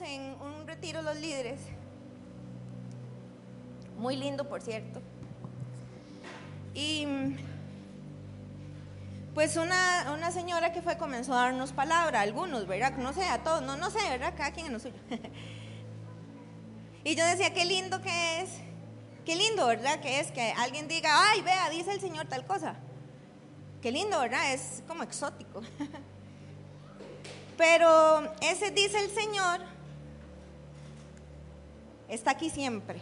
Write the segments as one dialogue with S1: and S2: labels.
S1: en un retiro los líderes, muy lindo por cierto, y pues una, una señora que fue comenzó a darnos palabra, algunos, ¿verdad? No sé, a todos, no, no sé, ¿verdad? Cada quien en lo suyo. y yo decía, qué lindo que es, qué lindo, ¿verdad? Que es que alguien diga, ay, vea, dice el Señor tal cosa. Qué lindo, ¿verdad? Es como exótico. Pero ese dice el Señor, está aquí siempre.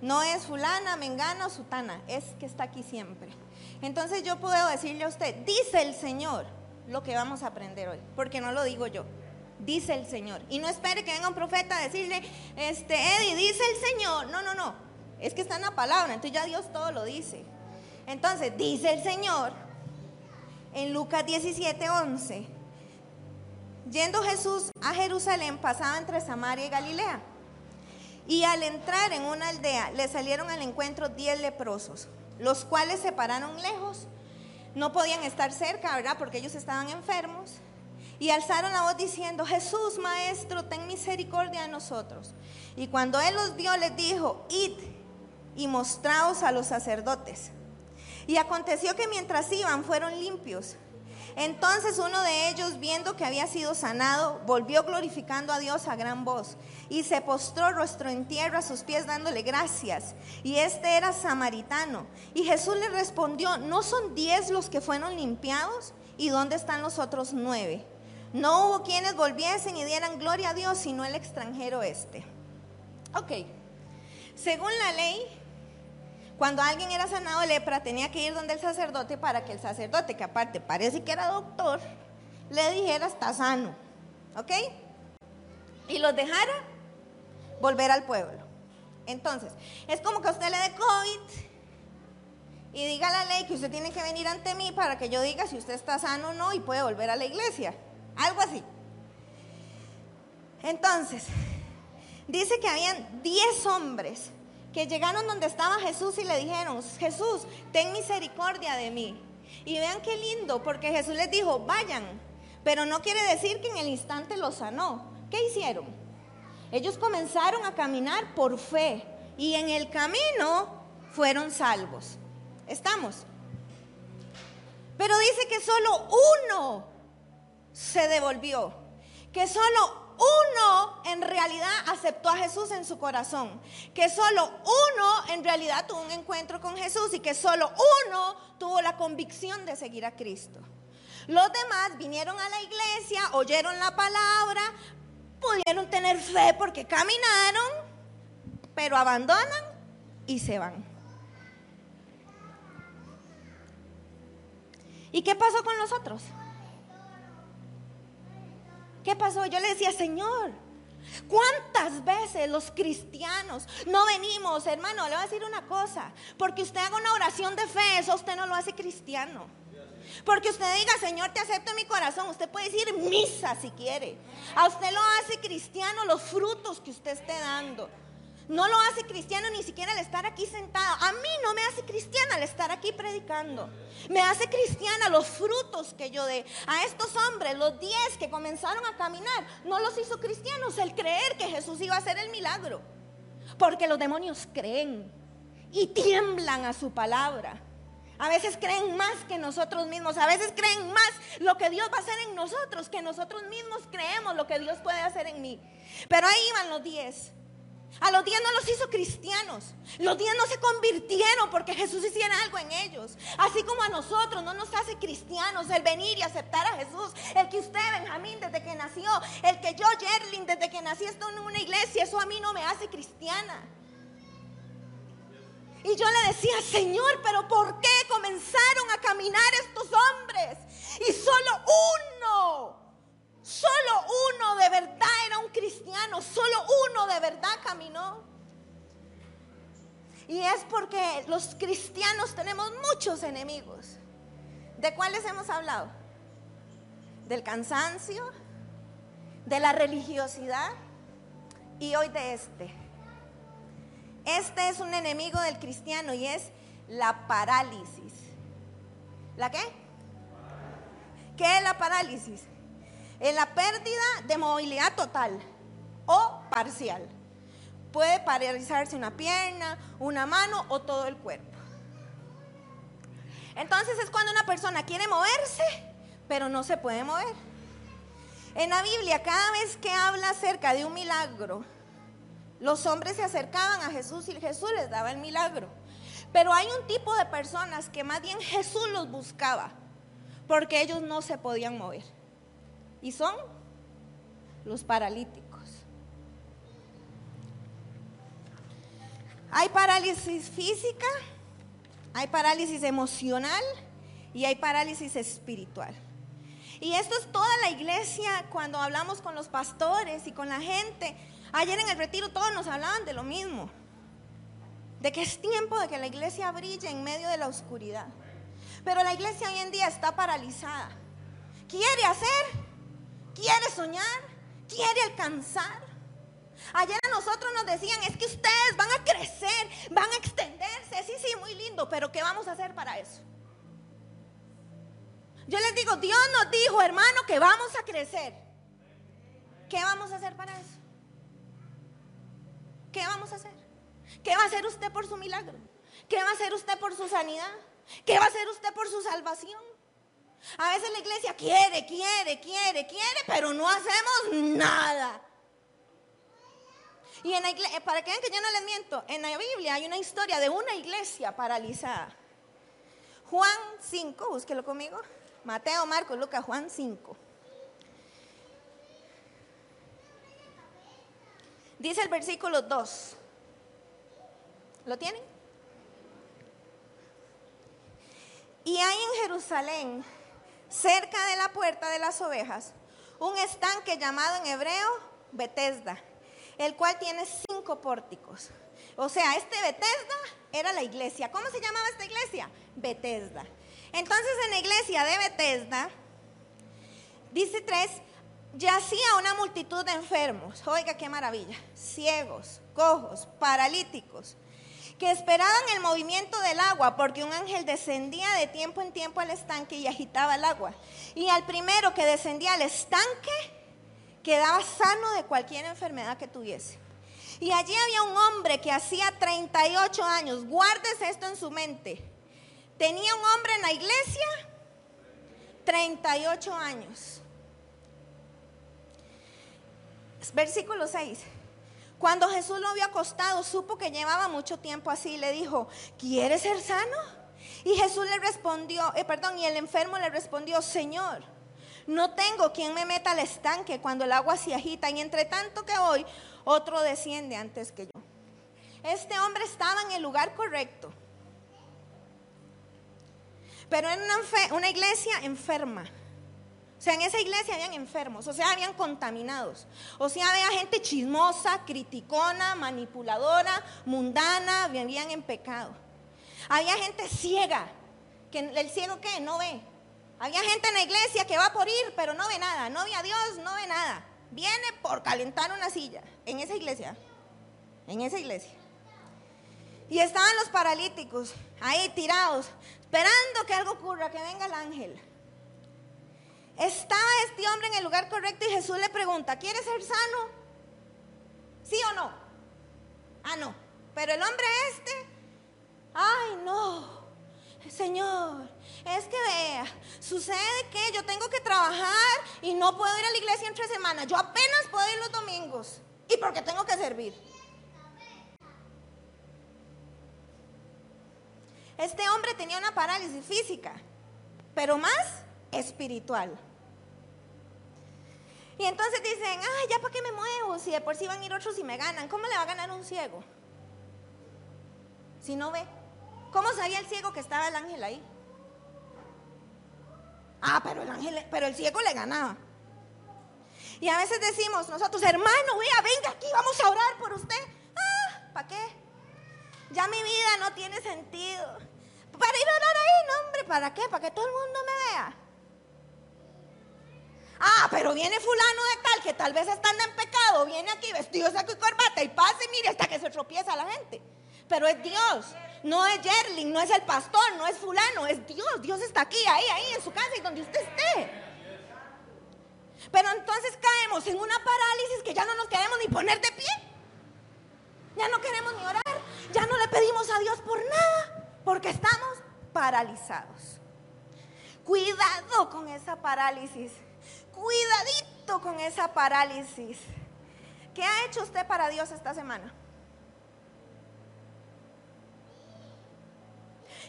S1: No es fulana, mengana o sutana, es que está aquí siempre. Entonces yo puedo decirle a usted, dice el Señor lo que vamos a aprender hoy, porque no lo digo yo. Dice el Señor. Y no espere que venga un profeta a decirle, este, Eddie, dice el Señor. No, no, no. Es que está en la palabra, entonces ya Dios todo lo dice. Entonces, dice el Señor en Lucas 17, 11. Yendo Jesús a Jerusalén, pasaba entre Samaria y Galilea. Y al entrar en una aldea, le salieron al encuentro diez leprosos, los cuales se pararon lejos. No podían estar cerca, ¿verdad? Porque ellos estaban enfermos. Y alzaron la voz diciendo, Jesús, Maestro, ten misericordia de nosotros. Y cuando él los vio, les dijo, id y mostraos a los sacerdotes. Y aconteció que mientras iban, fueron limpios. Entonces uno de ellos, viendo que había sido sanado, volvió glorificando a Dios a gran voz y se postró rostro en tierra a sus pies dándole gracias. Y este era samaritano. Y Jesús le respondió, ¿no son diez los que fueron limpiados? ¿Y dónde están los otros nueve? No hubo quienes volviesen y dieran gloria a Dios, sino el extranjero este. Ok, según la ley, cuando alguien era sanado de lepra, tenía que ir donde el sacerdote para que el sacerdote, que aparte parece que era doctor, le dijera, está sano. ¿Ok? Y los dejara volver al pueblo. Entonces, es como que usted le dé COVID y diga la ley que usted tiene que venir ante mí para que yo diga si usted está sano o no y puede volver a la iglesia. Algo así. Entonces, dice que habían 10 hombres que llegaron donde estaba Jesús y le dijeron, Jesús, ten misericordia de mí. Y vean qué lindo, porque Jesús les dijo, vayan, pero no quiere decir que en el instante los sanó. ¿Qué hicieron? Ellos comenzaron a caminar por fe y en el camino fueron salvos. ¿Estamos? Pero dice que solo uno se devolvió, que solo uno en realidad aceptó a Jesús en su corazón, que solo uno en realidad tuvo un encuentro con Jesús y que solo uno tuvo la convicción de seguir a Cristo. Los demás vinieron a la iglesia, oyeron la palabra, pudieron tener fe porque caminaron, pero abandonan y se van. ¿Y qué pasó con los otros? ¿Qué pasó? Yo le decía, Señor, ¿cuántas veces los cristianos no venimos, hermano? Le voy a decir una cosa, porque usted haga una oración de fe, eso usted no lo hace cristiano. Porque usted diga, Señor, te acepto en mi corazón. Usted puede decir misa si quiere. A usted lo hace cristiano los frutos que usted esté dando. No lo hace cristiano ni siquiera al estar aquí sentado. A mí no me hace cristiana al estar aquí predicando. Me hace cristiana los frutos que yo dé. A estos hombres, los diez que comenzaron a caminar, no los hizo cristianos el creer que Jesús iba a hacer el milagro. Porque los demonios creen y tiemblan a su palabra. A veces creen más que nosotros mismos. A veces creen más lo que Dios va a hacer en nosotros que nosotros mismos creemos lo que Dios puede hacer en mí. Pero ahí iban los diez. A los diez no los hizo cristianos. Los diez no se convirtieron porque Jesús hiciera algo en ellos. Así como a nosotros no nos hace cristianos el venir y aceptar a Jesús. El que usted, Benjamín, desde que nació. El que yo, Jerlin, desde que nací estoy en una iglesia. Eso a mí no me hace cristiana. Y yo le decía, Señor, pero ¿por qué comenzaron a caminar estos hombres? Y solo uno Solo uno de verdad era un cristiano, solo uno de verdad caminó. Y es porque los cristianos tenemos muchos enemigos. ¿De cuáles hemos hablado? Del cansancio, de la religiosidad y hoy de este. Este es un enemigo del cristiano y es la parálisis. ¿La qué? ¿Qué es la parálisis? En la pérdida de movilidad total o parcial. Puede paralizarse una pierna, una mano o todo el cuerpo. Entonces es cuando una persona quiere moverse, pero no se puede mover. En la Biblia, cada vez que habla acerca de un milagro, los hombres se acercaban a Jesús y Jesús les daba el milagro. Pero hay un tipo de personas que más bien Jesús los buscaba, porque ellos no se podían mover. Y son los paralíticos. Hay parálisis física, hay parálisis emocional y hay parálisis espiritual. Y esto es toda la iglesia cuando hablamos con los pastores y con la gente. Ayer en el retiro todos nos hablaban de lo mismo. De que es tiempo de que la iglesia brille en medio de la oscuridad. Pero la iglesia hoy en día está paralizada. Quiere hacer, quiere soñar, quiere alcanzar, Ayer a nosotros nos decían, es que ustedes van a crecer, van a extenderse. Sí, sí, muy lindo, pero ¿qué vamos a hacer para eso? Yo les digo, Dios nos dijo, hermano, que vamos a crecer. ¿Qué vamos a hacer para eso? ¿Qué vamos a hacer? ¿Qué va a hacer usted por su milagro? ¿Qué va a hacer usted por su sanidad? ¿Qué va a hacer usted por su salvación? A veces la iglesia quiere, quiere, quiere, quiere, pero no hacemos nada. Y en la iglesia, para que vean que yo no les miento, en la Biblia hay una historia de una iglesia paralizada. Juan 5, búsquelo conmigo. Mateo, Marcos, Lucas, Juan 5. Dice el versículo 2. ¿Lo tienen? Y hay en Jerusalén, cerca de la puerta de las ovejas, un estanque llamado en hebreo Betesda el cual tiene cinco pórticos. O sea, este Betesda era la iglesia. ¿Cómo se llamaba esta iglesia? Betesda. Entonces en la iglesia de Betesda, dice tres, yacía una multitud de enfermos. Oiga, qué maravilla. Ciegos, cojos, paralíticos, que esperaban el movimiento del agua, porque un ángel descendía de tiempo en tiempo al estanque y agitaba el agua. Y al primero que descendía al estanque, quedaba sano de cualquier enfermedad que tuviese. Y allí había un hombre que hacía 38 años, guárdese esto en su mente. Tenía un hombre en la iglesia 38 años. Versículo 6. Cuando Jesús lo vio acostado, supo que llevaba mucho tiempo así y le dijo, ¿quieres ser sano? Y Jesús le respondió, eh, perdón, y el enfermo le respondió, Señor, no tengo quien me meta al estanque cuando el agua se agita y entre tanto que voy, otro desciende antes que yo. Este hombre estaba en el lugar correcto. Pero en una, una iglesia enferma. O sea, en esa iglesia habían enfermos, o sea, habían contaminados. O sea, había gente chismosa, criticona, manipuladora, mundana, vivían en pecado. Había gente ciega, que el ciego qué, no ve. Había gente en la iglesia que va por ir, pero no ve nada, no ve a Dios, no ve nada. Viene por calentar una silla en esa iglesia, en esa iglesia. Y estaban los paralíticos ahí tirados, esperando que algo ocurra, que venga el ángel. Estaba este hombre en el lugar correcto y Jesús le pregunta, ¿quieres ser sano? ¿Sí o no? Ah, no. Pero el hombre este, ay, no. Señor, es que vea, sucede que yo tengo que trabajar y no puedo ir a la iglesia entre semanas. Yo apenas puedo ir los domingos. ¿Y porque tengo que servir? Este hombre tenía una parálisis física, pero más espiritual. Y entonces dicen, ay, ya para qué me muevo, si de por sí van a ir otros y me ganan. ¿Cómo le va a ganar un ciego? Si no ve. ¿Cómo sabía el ciego que estaba el ángel ahí? Ah, pero el ángel, pero el ciego le ganaba. Y a veces decimos nosotros, hermano, vea, venga aquí, vamos a orar por usted. Ah, ¿para qué? Ya mi vida no tiene sentido. Para ir a orar ahí, no, hombre, ¿para qué? Para que todo el mundo me vea. Ah, pero viene fulano de tal que tal vez estando en pecado, viene aquí vestido saco y corbata y pasa y mire hasta que se tropieza la gente. Pero es Dios. No es Yerling, no es el pastor, no es fulano, es Dios. Dios está aquí, ahí, ahí, en su casa y donde usted esté. Pero entonces caemos en una parálisis que ya no nos queremos ni poner de pie. Ya no queremos ni orar. Ya no le pedimos a Dios por nada. Porque estamos paralizados. Cuidado con esa parálisis. Cuidadito con esa parálisis. ¿Qué ha hecho usted para Dios esta semana?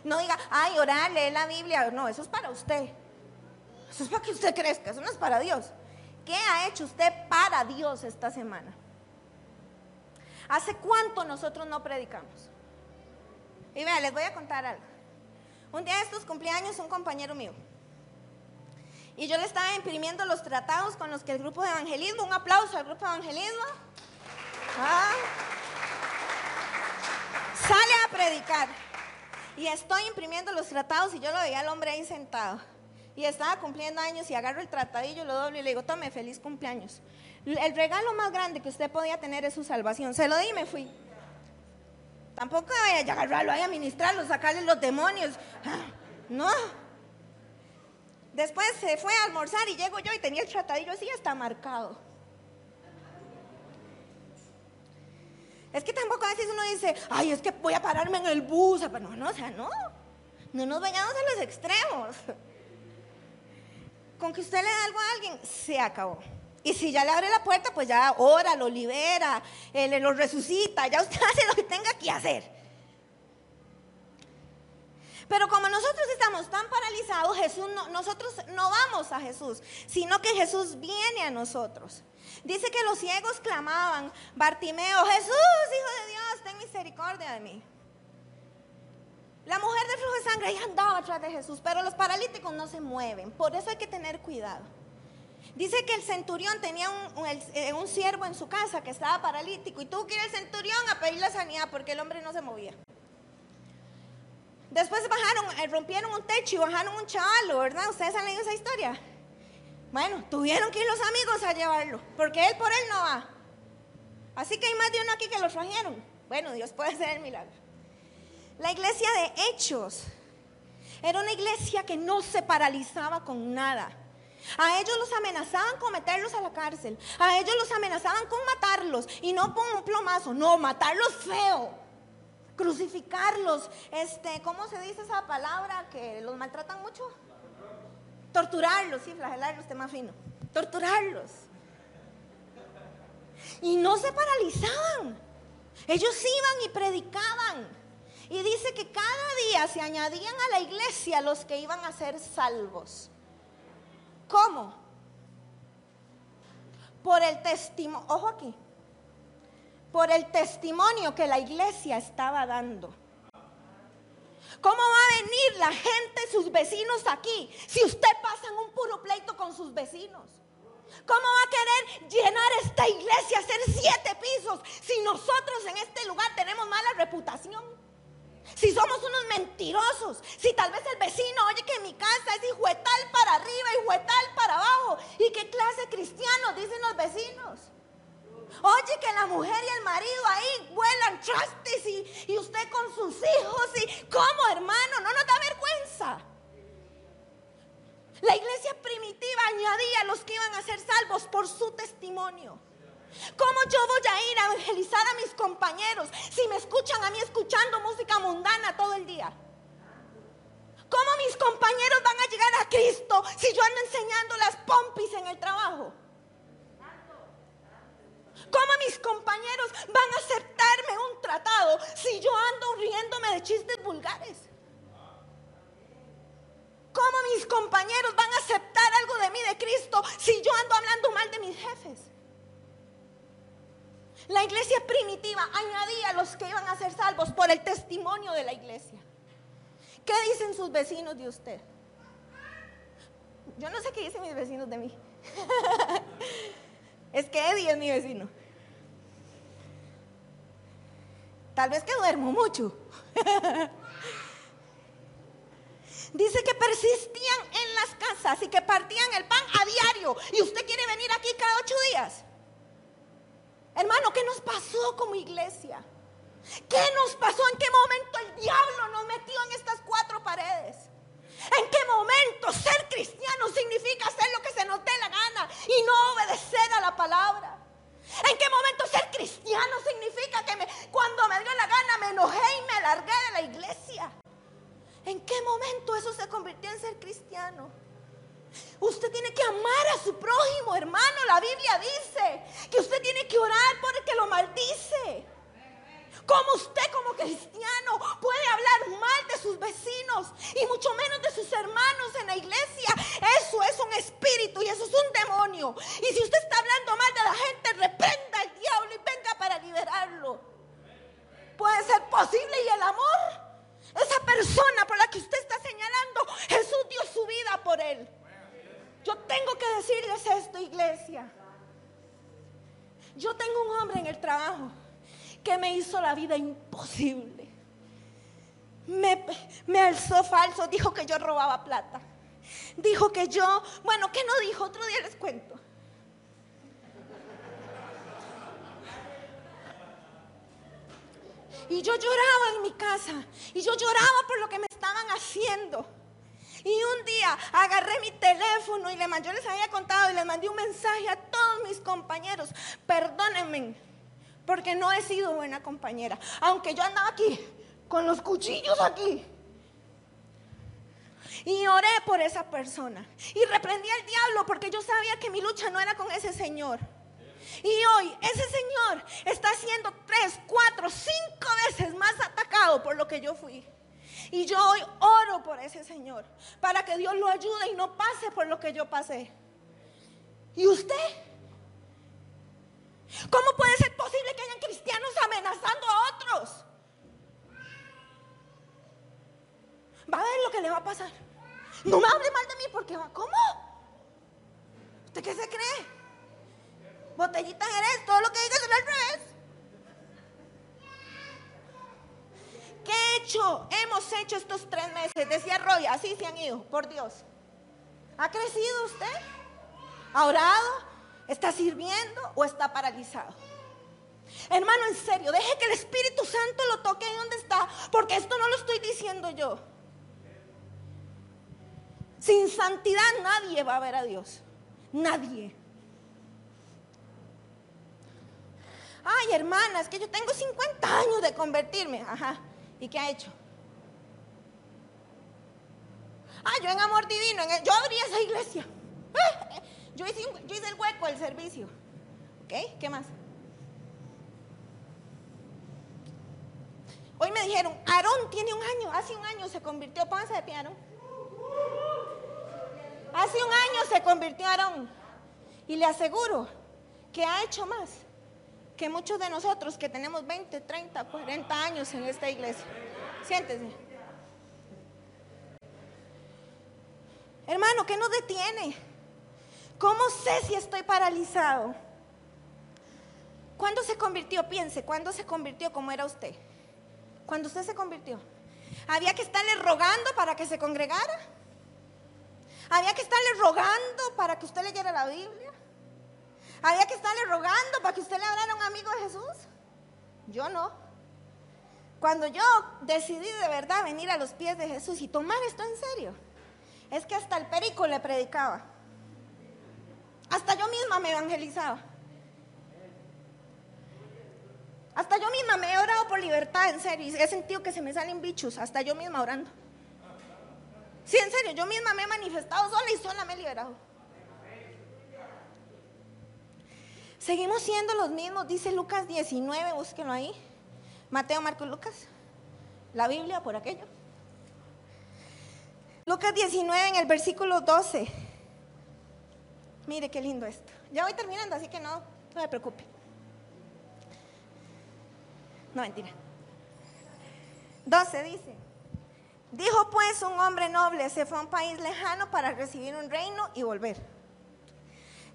S1: No diga, ay, orar, lee la Biblia. No, eso es para usted. Eso es para que usted crezca, eso no es para Dios. ¿Qué ha hecho usted para Dios esta semana? ¿Hace cuánto nosotros no predicamos? Y vea, les voy a contar algo. Un día de estos cumpleaños un compañero mío. Y yo le estaba imprimiendo los tratados con los que el grupo de evangelismo, un aplauso al grupo de evangelismo, ah, sale a predicar. Y estoy imprimiendo los tratados y yo lo veía al hombre ahí sentado. Y estaba cumpliendo años y agarro el tratadillo, lo doblo y le digo, tome, feliz cumpleaños. El regalo más grande que usted podía tener es su salvación. Se lo di y me fui. Tampoco vaya a agarrarlo, vaya a ministrarlo, sacarle los demonios. Ah, no. Después se fue a almorzar y llego yo y tenía el tratadillo así, está marcado. Es que tampoco a veces uno dice, ay, es que voy a pararme en el bus. Pero no, no, o sea, no. No nos vayamos a los extremos. Con que usted le da algo a alguien, se acabó. Y si ya le abre la puerta, pues ya ora, lo libera, él lo resucita, ya usted hace lo que tenga que hacer. Pero como nosotros estamos tan paralizados, Jesús nosotros no vamos a Jesús, sino que Jesús viene a nosotros. Dice que los ciegos clamaban, Bartimeo, Jesús, Hijo de Dios, ten misericordia de mí. La mujer de flujo de sangre andaba atrás de Jesús, pero los paralíticos no se mueven. Por eso hay que tener cuidado. Dice que el centurión tenía un, eh, un, siervo en su casa que estaba paralítico y tuvo que ir al centurión a pedir la sanidad porque el hombre no se movía. Después bajaron, eh, rompieron un techo y bajaron un chaval, ¿verdad? ¿Ustedes han leído esa historia? Bueno, tuvieron que ir los amigos a llevarlo, porque él por él no va. Así que hay más de uno aquí que lo trajeron. Bueno, Dios puede hacer el milagro. La iglesia de Hechos era una iglesia que no se paralizaba con nada. A ellos los amenazaban con meterlos a la cárcel. A ellos los amenazaban con matarlos. Y no con un plomazo, no, matarlos feo. Crucificarlos. Este, ¿cómo se dice esa palabra que los maltratan mucho? Torturarlos, sí, flagelarlos, tema fino. Torturarlos. Y no se paralizaban. Ellos iban y predicaban. Y dice que cada día se añadían a la iglesia los que iban a ser salvos. ¿Cómo? Por el testimonio, ojo aquí, por el testimonio que la iglesia estaba dando. ¿Cómo va a venir la gente, sus vecinos aquí, si usted pasa en un puro pleito con sus vecinos? ¿Cómo va a querer llenar esta iglesia, hacer siete pisos, si nosotros en este lugar tenemos mala reputación? Si somos unos mentirosos, si tal vez el vecino oye que mi casa es hijuetal para arriba, hijuetal para abajo, y qué clase cristiano dicen los vecinos. Oye que la mujer y el marido ahí vuelan trastes y, usted con sus hijos y ¿cómo hermano? No nos da vergüenza. La iglesia primitiva añadía a los que iban a ser salvos por su testimonio. ¿Cómo yo voy a ir a evangelizar a mis compañeros si me escuchan a mí escuchando música mundana todo el día? ¿Cómo mis compañeros van a llegar a Cristo si yo ando enseñando las pompis en el trabajo? ¿Cómo mis compañeros van a aceptarme un tratado si yo ando riéndome de chistes vulgares? ¿Cómo mis compañeros van a aceptar algo de mí de Cristo si yo ando hablando mal de mis jefes? La iglesia primitiva añadía a los que iban a ser salvos por el testimonio de la iglesia. ¿Qué dicen sus vecinos de usted? Yo no sé qué dicen mis vecinos de mí. es mi vecino. Tal vez que duermo mucho. Dice que persistían en las casas y que partían el pan a diario. Y usted quiere venir aquí cada ocho días. Hermano, ¿qué nos pasó como iglesia? ¿Qué nos pasó? ¿En qué momento el diablo nos metió en estas cuatro paredes? ¿En qué momento ser cristiano significa hacer lo que se nos dé la gana y no ¿En qué momento ser cristiano significa que me, cuando me dio la gana me enojé y me largué de la iglesia? ¿En qué momento eso se convirtió en ser cristiano? Usted tiene que amar a su prójimo, hermano. La Biblia dice que usted tiene que orar por el que lo maldice. ¿Cómo usted como cristiano puede hablar mal de sus vecinos y mucho menos de sus hermanos en la iglesia? Eso es un espíritu y eso es un demonio. Y si usted está hablando mal de la gente, reprenda al diablo y venga para liberarlo. Puede ser posible y el amor, esa persona por la que usted está señalando, Jesús dio su vida por él. Yo tengo que decirles esto, iglesia. Yo tengo un hombre en el trabajo que me hizo la vida imposible. Me, me alzó falso, dijo que yo robaba plata. Dijo que yo, bueno, ¿qué no dijo? Otro día les cuento. Y yo lloraba en mi casa. Y yo lloraba por lo que me estaban haciendo. Y un día agarré mi teléfono y le, yo les había contado y les mandé un mensaje a todos mis compañeros. Perdónenme porque no he sido buena compañera. Aunque yo andaba aquí, con los cuchillos aquí. Y oré por esa persona. Y reprendí al diablo porque yo sabía que mi lucha no era con ese señor. Y hoy ese señor está siendo tres, cuatro, cinco veces más atacado por lo que yo fui. Y yo hoy oro por ese señor para que Dios lo ayude y no pase por lo que yo pasé. ¿Y usted? ¿Cómo puede ser posible que hayan cristianos amenazando a otros? Va a ver lo que le va a pasar. No me hable mal de mí porque va. ¿Cómo? ¿Usted qué se cree? Botellita eres, todo lo que digas es al revés. ¿Qué he hecho? Hemos hecho estos tres meses. Decía Roy, así se han ido, por Dios. ¿Ha crecido usted? ¿Ha orado? ¿Está sirviendo o está paralizado? Hermano, en serio, deje que el Espíritu Santo lo toque ahí donde está, porque esto no lo estoy diciendo yo. Sin santidad nadie va a ver a Dios. Nadie. Ay, hermana, es que yo tengo 50 años de convertirme. Ajá. ¿Y qué ha hecho? Ah, yo en amor divino, yo abrí esa iglesia. Eh, yo hice, el hueco del servicio. ¿Ok? ¿Qué más? Hoy me dijeron, Aarón tiene un año, hace un año se convirtió, pónganse de Aarón. Hace un año se convirtió Aarón. Y le aseguro que ha hecho más que muchos de nosotros que tenemos 20, 30, 40 años en esta iglesia. Siéntese. Hermano, ¿qué nos detiene? ¿Cómo sé si estoy paralizado? ¿Cuándo se convirtió? Piense, ¿cuándo se convirtió como era usted? Cuando usted se convirtió. ¿Había que estarle rogando para que se congregara? ¿Había que estarle rogando para que usted leyera la Biblia? ¿Había que estarle rogando para que usted le hablara a un amigo de Jesús? Yo no. Cuando yo decidí de verdad venir a los pies de Jesús y tomar esto en serio, es que hasta el perico le predicaba. Hasta yo misma me evangelizaba. Hasta yo misma me he orado por libertad, en serio. Y he sentido que se me salen bichos, hasta yo misma orando. Sí, en serio, yo misma me he manifestado sola y sola me he liberado. Seguimos siendo los mismos, dice Lucas 19, búsquenlo ahí. Mateo, Marcos, Lucas. La Biblia por aquello. Lucas 19 en el versículo 12. Mire qué lindo esto. Ya voy terminando, así que no, no preocupe. No, mentira. 12 dice, dijo pues un hombre noble, se fue a un país lejano para recibir un reino y volver.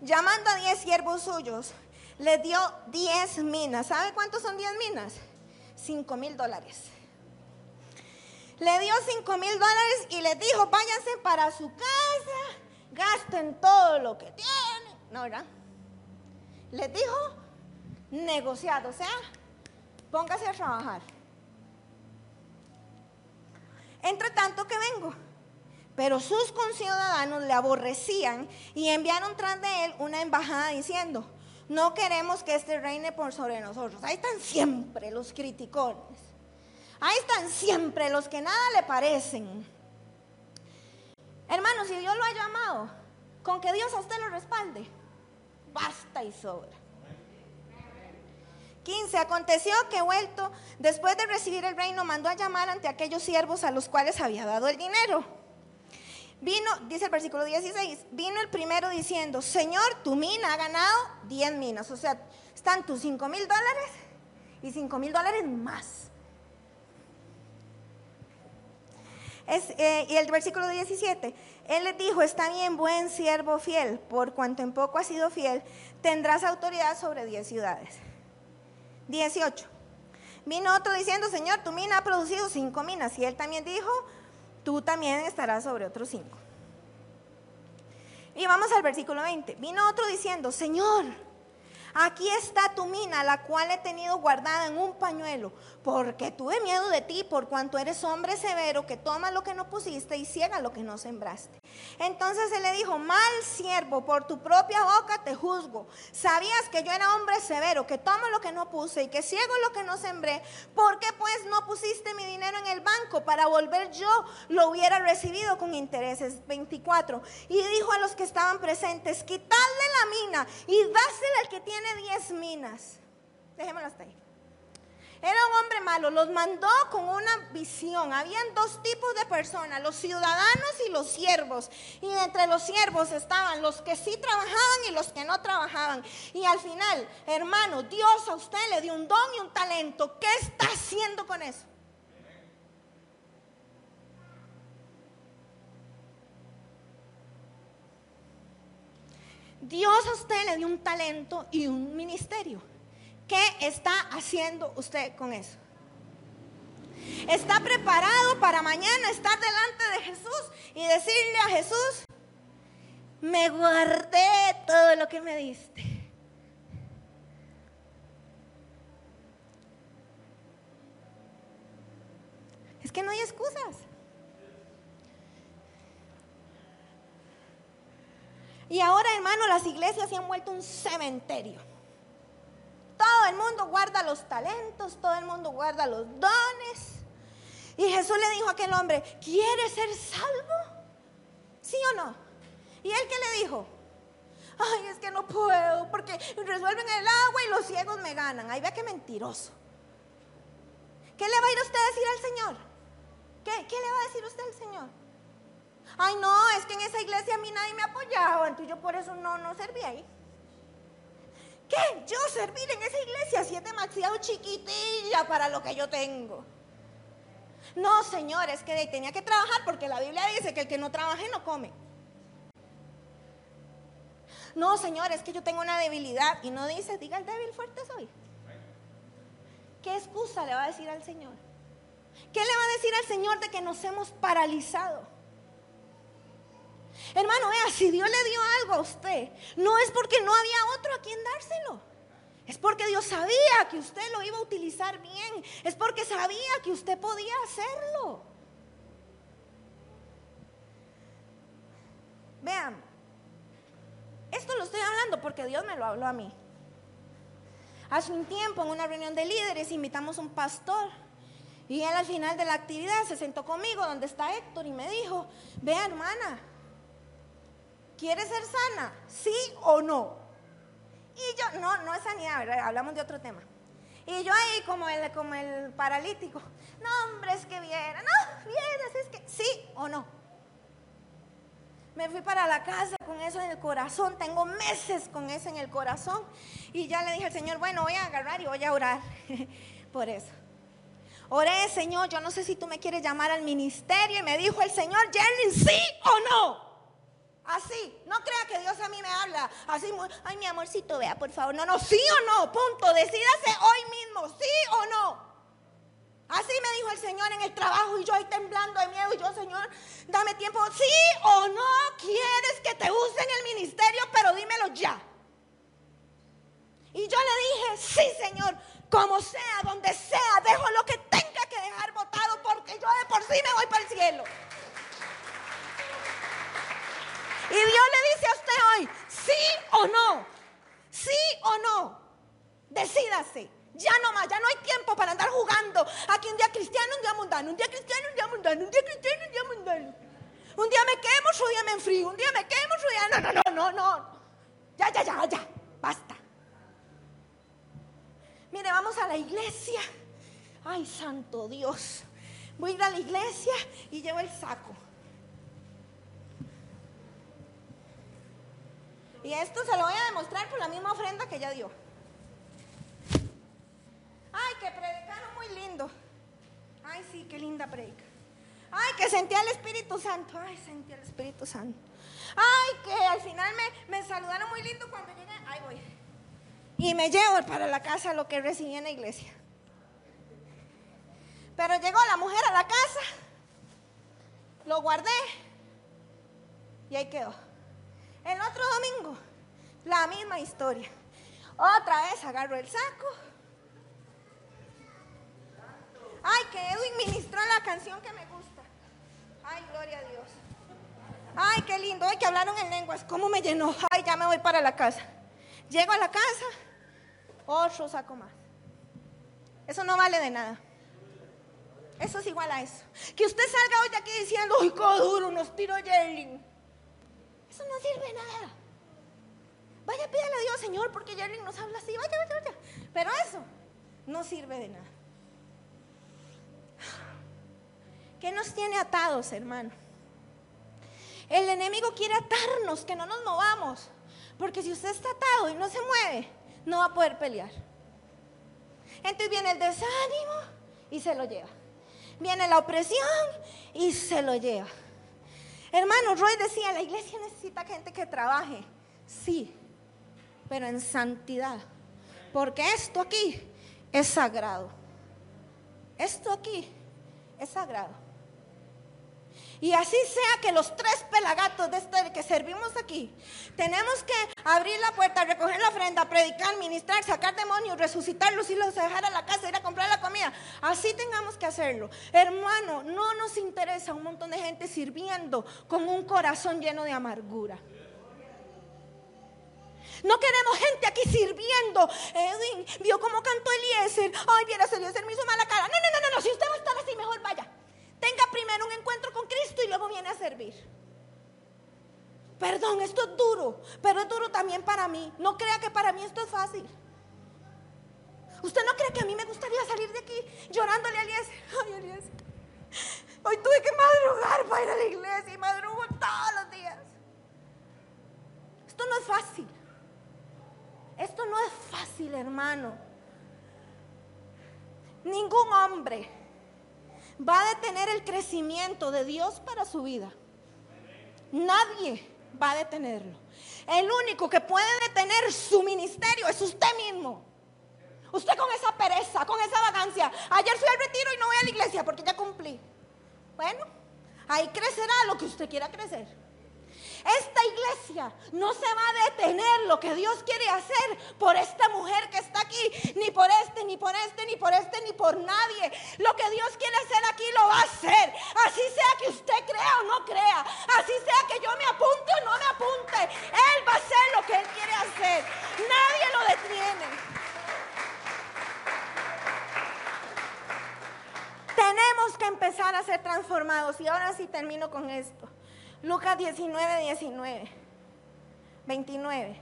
S1: Llamando a diez siervos suyos, le dio diez minas. ¿Sabe cuántos son diez minas? Cinco mil dólares. Le dio cinco mil dólares y le dijo, váyanse para su casa gasten todo lo que tienen. No, ¿verdad? Les dijo negociado, o sea, póngase a trabajar. Entre tanto que vengo. Pero sus conciudadanos le aborrecían y enviaron tras de él una embajada diciendo, no queremos que este reine por sobre nosotros. Ahí están siempre los criticones. Ahí están siempre los que nada le parecen. Hermanos, si Dios lo ha llamado, Con que Dios a usted lo respalde, basta y sobra. 15. Aconteció que vuelto, después de recibir el reino, mandó a llamar ante aquellos siervos a los cuales había dado el dinero. Vino, dice el versículo 16, vino el primero diciendo, Señor, tu mina ha ganado 10 minas. O sea, están tus 5 mil dólares y 5 mil dólares más. Eh, y el versículo 17, Él les dijo, está bien, buen siervo fiel, por cuanto en poco has sido fiel, tendrás autoridad sobre 10 ciudades. 18. Vino otro diciendo, Señor, tu mina ha producido cinco minas. Y él también dijo, tú también estarás sobre otros cinco. Y vamos al versículo 20. Vino otro diciendo, Señor, Aquí está tu mina, la cual he tenido guardada en un pañuelo, porque tuve miedo de ti, por cuanto eres hombre severo, que toma lo que no pusiste y ciega lo que no sembraste. Entonces él le dijo, mal siervo, por tu propia boca te juzgo. Sabías que yo era hombre severo, que tomo lo que no puse y que ciego lo que no sembré. ¿Por qué pues no pusiste mi dinero en el banco para volver yo lo hubiera recibido con intereses? 24. Y dijo a los que estaban presentes, quitadle la mina y dásela al que tiene tiene 10 minas. Dejémoslo hasta ahí. Era un hombre malo, los mandó con una visión. Habían dos tipos de personas, los ciudadanos y los siervos. Y entre los siervos estaban los que sí trabajaban y los que no trabajaban. Y al final, hermano, Dios a usted le dio un don y un talento. ¿Qué está haciendo con eso? Dios a usted le dio un talento y un ministerio. ¿Qué está haciendo usted con eso? ¿Está preparado para mañana estar delante de Jesús y decirle a Jesús, me guardé todo lo que me diste? Es que no hay excusas. Y ahora, hermano, las iglesias se han vuelto un cementerio. Todo el mundo guarda los talentos, todo el mundo guarda los dones. Y Jesús le dijo a aquel hombre, ¿quieres ser salvo? ¿Sí o no? ¿Y él qué le dijo? Ay, es que no puedo, porque resuelven el agua y los ciegos me ganan. Ahí ve que mentiroso. ¿Qué le va a ir usted a decir al Señor? ¿Qué, ¿Qué le va a decir usted al Señor? Ay, no, es que en esa iglesia a mí nadie me apoyaba, entonces yo por eso no, no serví ahí. ¿Qué? Yo servir en esa iglesia si es demasiado chiquitilla para lo que yo tengo. No, señor, es que tenía que trabajar porque la Biblia dice que el que no trabaje no come. No, señor, es que yo tengo una debilidad y no dice, diga el débil fuerte soy. ¿Qué excusa le va a decir al Señor? ¿Qué le va a decir al Señor de que nos hemos paralizado? Hermano, vea, si Dios le dio algo a usted, no es porque no había otro a quien dárselo. Es porque Dios sabía que usted lo iba a utilizar bien. Es porque sabía que usted podía hacerlo. Vean, esto lo estoy hablando porque Dios me lo habló a mí. Hace un tiempo en una reunión de líderes invitamos a un pastor y él al final de la actividad se sentó conmigo donde está Héctor y me dijo, vea hermana, ¿Quieres ser sana? ¿Sí o no? Y yo, no, no es sanidad, hablamos de otro tema. Y yo ahí como el, como el paralítico, no hombre, es que viera, no, vienes, es que sí o no. Me fui para la casa con eso en el corazón, tengo meses con eso en el corazón. Y ya le dije al Señor, bueno, voy a agarrar y voy a orar por eso. Oré, Señor, yo no sé si tú me quieres llamar al ministerio. Y me dijo el Señor, Jerry, sí o no. Así, no crea que Dios a mí me habla así, ay mi amorcito, vea por favor, no, no, sí o no, punto, decídase hoy mismo, sí o no. Así me dijo el Señor en el trabajo y yo ahí temblando de miedo y yo, Señor, dame tiempo, sí o no quieres que te use en el ministerio, pero dímelo ya. Y yo le dije, sí Señor, como sea, donde sea, dejo lo que tenga que dejar votado porque yo de por sí me voy para el cielo. Y Dios le dice a usted hoy, sí o no, sí o no, decídase. Ya no más, ya no hay tiempo para andar jugando. Aquí un día cristiano, un día mundano, un día cristiano, un día mundano, un día cristiano, un día mundano. Un día me quemo, otro día me enfrío. Un día me quemo, otro día. No, no, no, no, no. Ya, ya, ya, ya. Basta. Mire, vamos a la iglesia. Ay, santo Dios. Voy a ir a la iglesia y llevo el saco. Y esto se lo voy a demostrar por la misma ofrenda que ya dio. Ay, que predicaron muy lindo. Ay, sí, qué linda predica. Ay, que sentía el Espíritu Santo. Ay, sentí el Espíritu Santo. Ay, que al final me, me saludaron muy lindo cuando llegué. Ay, voy. Y me llevo para la casa lo que recibí en la iglesia. Pero llegó la mujer a la casa, lo guardé y ahí quedó. El otro domingo, la misma historia. Otra vez agarro el saco. Ay, que Edwin ministró la canción que me gusta. Ay, gloria a Dios. Ay, qué lindo. Ay, que hablaron en lenguas. ¿Cómo me llenó? Ay, ya me voy para la casa. Llego a la casa, otro saco más. Eso no vale de nada. Eso es igual a eso. Que usted salga hoy aquí diciendo, ¡ay, qué duro! Nos tiro Yerling. Eso no sirve nada. Vaya, pídale a Dios, Señor, porque Yerling nos habla así. Vaya, vaya, vaya. Pero eso no sirve de nada. ¿Qué nos tiene atados, hermano? El enemigo quiere atarnos, que no nos movamos. Porque si usted está atado y no se mueve, no va a poder pelear. Entonces viene el desánimo y se lo lleva viene la opresión y se lo lleva. Hermano, Roy decía, la iglesia necesita gente que trabaje. Sí, pero en santidad. Porque esto aquí es sagrado. Esto aquí es sagrado. Y así sea que los tres pelagatos de este que servimos aquí, tenemos que abrir la puerta, recoger la ofrenda, predicar, ministrar, sacar demonios, resucitarlos y los dejar a la casa, ir a comprar la comida. Así tengamos que hacerlo. Hermano, no nos interesa un montón de gente sirviendo con un corazón lleno de amargura. No queremos gente aquí sirviendo. Edwin, vio cómo cantó Eliezer. Ay, viera, Eliezer me hizo mala cara. No, no, no, no, no. Si usted va a estar así, mejor vaya. Tenga primero un encuentro con Cristo y luego viene a servir. Perdón, esto es duro, pero es duro también para mí. No crea que para mí esto es fácil. ¿Usted no cree que a mí me gustaría salir de aquí llorándole a Eliezer? Ay. Hoy tuve que madrugar para ir a la iglesia y madrugo todos los días. Esto no es fácil. Esto no es fácil, hermano. Ningún hombre va a detener el crecimiento de Dios para su vida. Nadie va a detenerlo. El único que puede detener su ministerio es usted mismo. Usted con esa pereza, con esa vagancia. Ayer fui al retiro y no voy a la iglesia porque ya cumplí. Bueno, ahí crecerá lo que usted quiera crecer. Esta iglesia no se va a detener lo que Dios quiere hacer por esta mujer que está aquí, ni por este, ni por este, ni por este, ni por nadie. Lo que Dios quiere hacer aquí lo va a hacer. Así sea que usted crea o no crea. Así sea que yo me apunte o no me apunte. Él va a hacer lo que Él quiere hacer. Nadie lo detiene. Tenemos que empezar a ser transformados. Y ahora sí termino con esto. Lucas 19, 19, 29.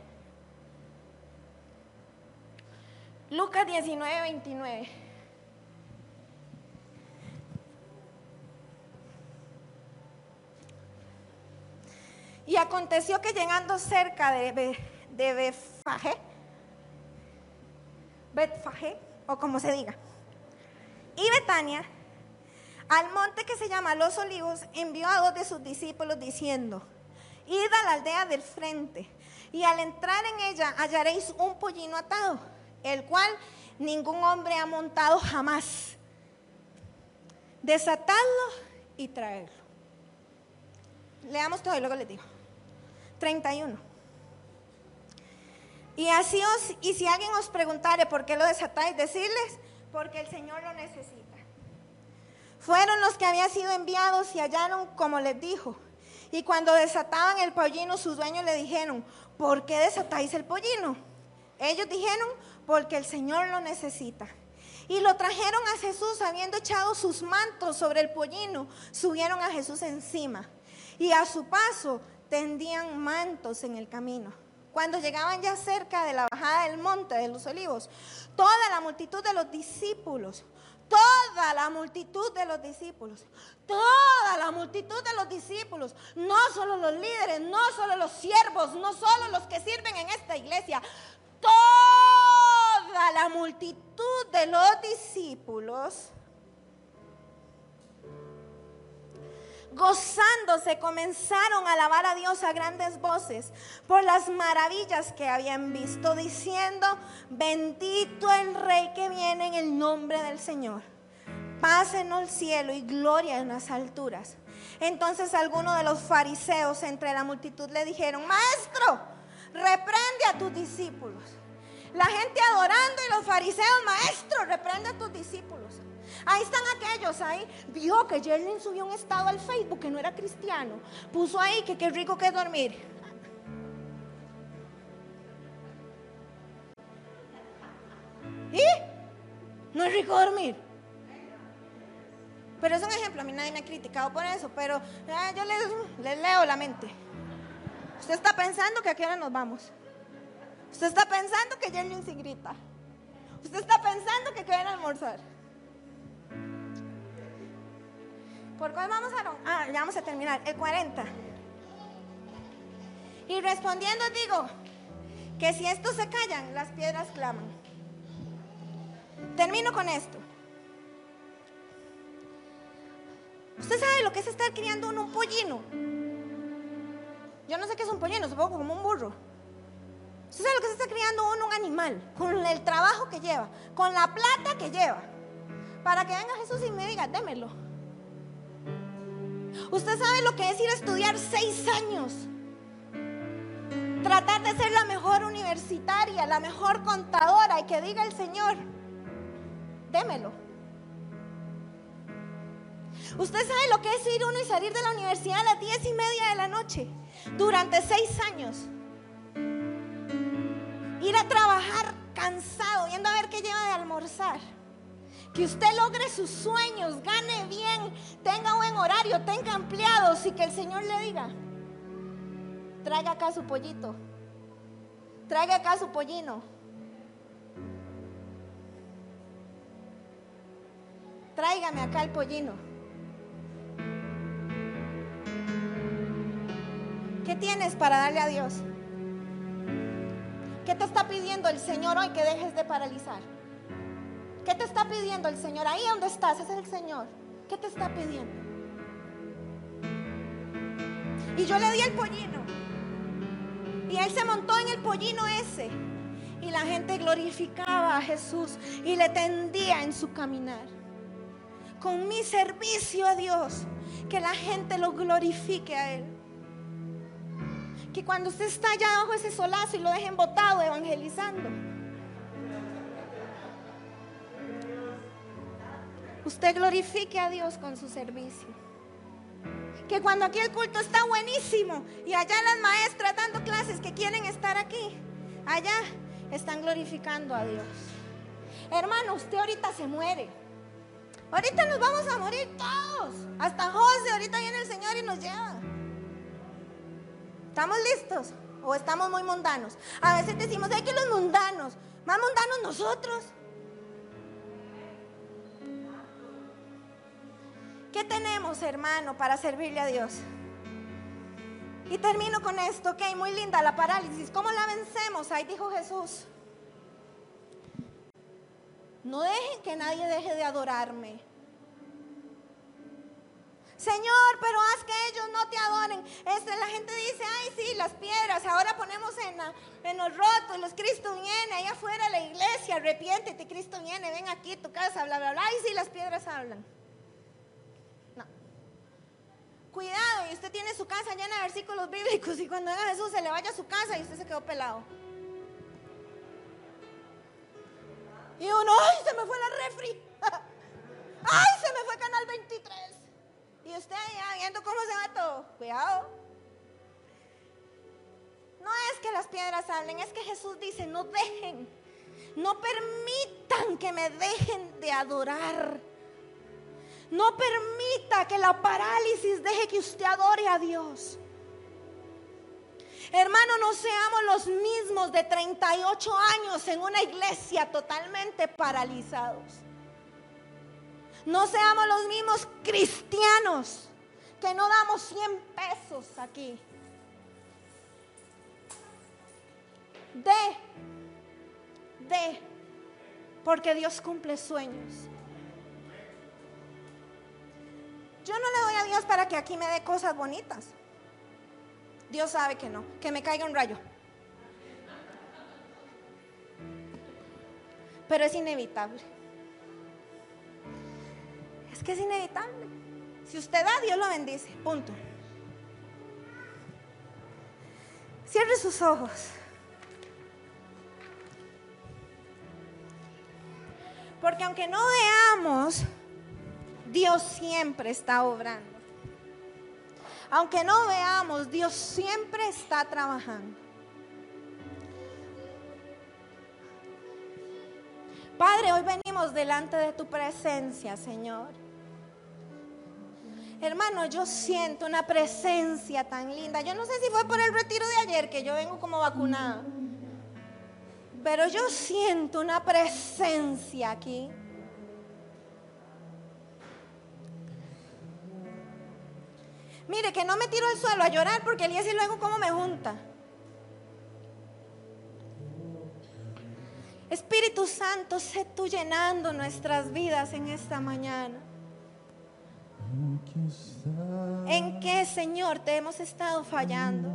S1: Lucas 19, 29. Y aconteció que llegando cerca de, de Betfagé, Betfagé, o como se diga, y Betania, al monte que se llama Los Olivos, envió a dos de sus discípulos diciendo, id a la aldea del frente, y al entrar en ella hallaréis un pollino atado, el cual ningún hombre ha montado jamás. Desatadlo y traerlo. Leamos todo y luego les digo. 31. Y así os, y si alguien os preguntare por qué lo desatáis, decirles, porque el Señor lo necesita. Fueron los que habían sido enviados y hallaron como les dijo. Y cuando desataban el pollino, sus dueños le dijeron, ¿por qué desatáis el pollino? Ellos dijeron, porque el Señor lo necesita. Y lo trajeron a Jesús, habiendo echado sus mantos sobre el pollino, subieron a Jesús encima. y a su paso tendían mantos en el camino. Cuando llegaban ya cerca de la bajada del monte de los olivos, toda la multitud de los discípulos, toda la multitud de los discípulos, toda la multitud de los discípulos, no solo los líderes, no solo los siervos, no solo los que sirven en esta iglesia, toda la multitud de los discípulos gozándose, comenzaron a alabar a Dios a grandes voces por las maravillas que habían visto, diciendo, bendito el Rey que viene en el nombre del Señor. Paz en el cielo y gloria en las alturas. Entonces algunos de los fariseos entre la multitud le dijeron, maestro, reprende a tus discípulos. La gente adorando y los fariseos, maestro, reprende a tus discípulos. Ahí están aquellos, ahí. Vio que Jerlin subió un estado al Facebook que no era cristiano. Puso ahí que qué rico que es dormir. ¿Y? ¿No es rico dormir? Pero es un ejemplo, a mí nadie me ha criticado por eso, pero eh, yo les, leo la mente. Usted está pensando que aquí ahora nos vamos. Usted está pensando que Jerlin se grita. Usted está pensando que quieren almorzar. ¿Por cuál vamos a Ah, ya vamos a terminar. El 40. Y respondiendo digo que si estos se callan, las piedras claman. Termino con esto. ¿Usted sabe lo que es estar criando un pollino? Yo no sé qué es un pollino, supongo como un burro. ¿Usted sabe lo que es estar criando uno un animal? Con el trabajo que lleva, con la plata que lleva. Para que venga Jesús y me diga, démelo. Usted sabe lo que es ir a estudiar seis años. Tratar de ser la mejor universitaria, la mejor contadora y que diga el Señor, démelo. Usted sabe lo que es ir uno y salir de la universidad a las diez y media de la noche durante seis años. Ir a trabajar cansado, viendo a ver qué lleva de almorzar que usted logre sus sueños, gane bien, tenga buen horario, tenga empleados y que el Señor le diga, traiga acá su pollito, traiga acá su pollino. Tráigame acá el pollino. ¿Qué tienes para darle a Dios? ¿Qué te está pidiendo el Señor hoy que dejes de paralizar? ¿Qué te está pidiendo el Señor? Ahí donde estás, ese es el Señor. ¿Qué te está pidiendo? Y yo le di el pollino. Y él se montó en el pollino ese. Y la gente glorificaba a Jesús y le tendía en su caminar. Con mi servicio a Dios, que la gente lo glorifique a Él. Que cuando usted está allá bajo ese solazo y lo dejen botado evangelizando usted glorifique a Dios con su servicio. Que cuando aquí el culto está buenísimo y allá las maestras dando clases que quieren estar aquí, allá están glorificando a Dios. Hermano, usted ahorita se muere. Ahorita nos vamos a morir todos. Hasta José, ahorita viene el Señor y nos lleva. ¿Estamos listos? ¿O estamos muy mundanos? A veces decimos, hay que los mundanos, más mundanos nosotros. ¿Qué tenemos, hermano, para servirle a Dios? Y termino con esto, ok, muy linda la parálisis. ¿Cómo la vencemos? Ahí dijo Jesús. No dejen que nadie deje de adorarme. Señor, pero haz que ellos no te adoren. Este, la gente dice, ay, sí, las piedras. Ahora ponemos en, en los rotos, los Cristo viene, ahí afuera la iglesia, arrepiéntete, Cristo viene, ven aquí tu casa, bla, bla, bla. Ay, sí, las piedras hablan. Cuidado, y usted tiene su casa llena de versículos bíblicos y cuando venga Jesús se le vaya a su casa y usted se quedó pelado. Y uno, ¡ay, se me fue la refri! ¡Ay, se me fue Canal 23! Y usted ya viendo cómo se va todo. Cuidado. No es que las piedras hablen, es que Jesús dice, no dejen, no permitan que me dejen de adorar. No permita que la parálisis deje que usted adore a Dios. Hermano, no seamos los mismos de 38 años en una iglesia totalmente paralizados. No seamos los mismos cristianos que no damos 100 pesos aquí. De, de, porque Dios cumple sueños. Yo no le doy a Dios para que aquí me dé cosas bonitas. Dios sabe que no, que me caiga un rayo. Pero es inevitable. Es que es inevitable. Si usted da, Dios lo bendice. Punto. Cierre sus ojos. Porque aunque no veamos, Dios siempre está obrando. Aunque no veamos, Dios siempre está trabajando. Padre, hoy venimos delante de tu presencia, Señor. Hermano, yo siento una presencia tan linda. Yo no sé si fue por el retiro de ayer que yo vengo como vacunada. Pero yo siento una presencia aquí. Mire, que no me tiro al suelo a llorar porque el día y luego como me junta. Espíritu Santo, sé tú llenando nuestras vidas en esta mañana. ¿En qué, Señor, te hemos estado fallando?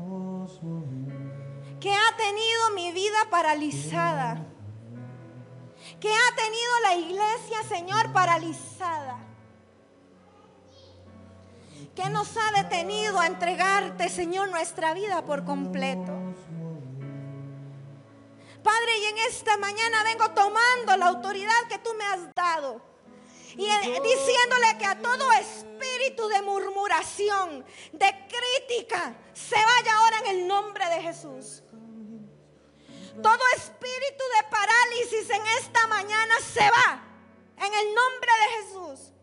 S1: ¿Qué ha tenido mi vida paralizada? ¿Qué ha tenido la iglesia, Señor, paralizada? ¿Qué nos ha detenido a entregarte, Señor, nuestra vida por completo? Padre, y en esta mañana vengo tomando la autoridad que tú me has dado y diciéndole que a todo espíritu de murmuración, de crítica, se vaya ahora en el nombre de Jesús. Todo espíritu de parálisis en esta mañana se va en el nombre de Jesús.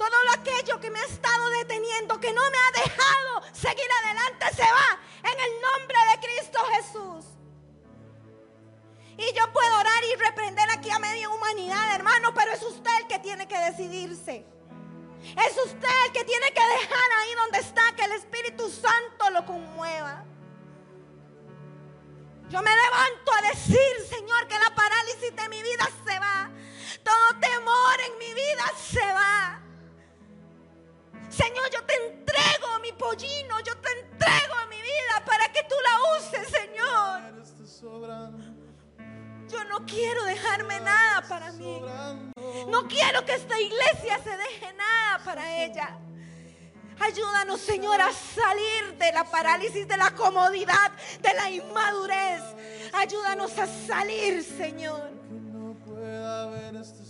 S1: Todo aquello que me ha estado deteniendo, que no me ha dejado seguir adelante, se va en el nombre de Cristo Jesús. Y yo puedo orar y reprender aquí a media humanidad, hermano, pero es usted el que tiene que decidirse. Es usted el que tiene que dejar ahí donde está, que el Espíritu Santo lo conmueva. Yo me levanto a decir, Señor, que la parálisis de mi vida se va. Todo temor en mi vida se va. Señor, yo te entrego mi pollino, yo te entrego mi vida para que tú la uses, Señor. Yo no quiero dejarme nada para mí. No quiero que esta iglesia se deje nada para ella. Ayúdanos, Señor, a salir de la parálisis, de la comodidad, de la inmadurez. Ayúdanos a salir, Señor.
S2: Que no pueda ver este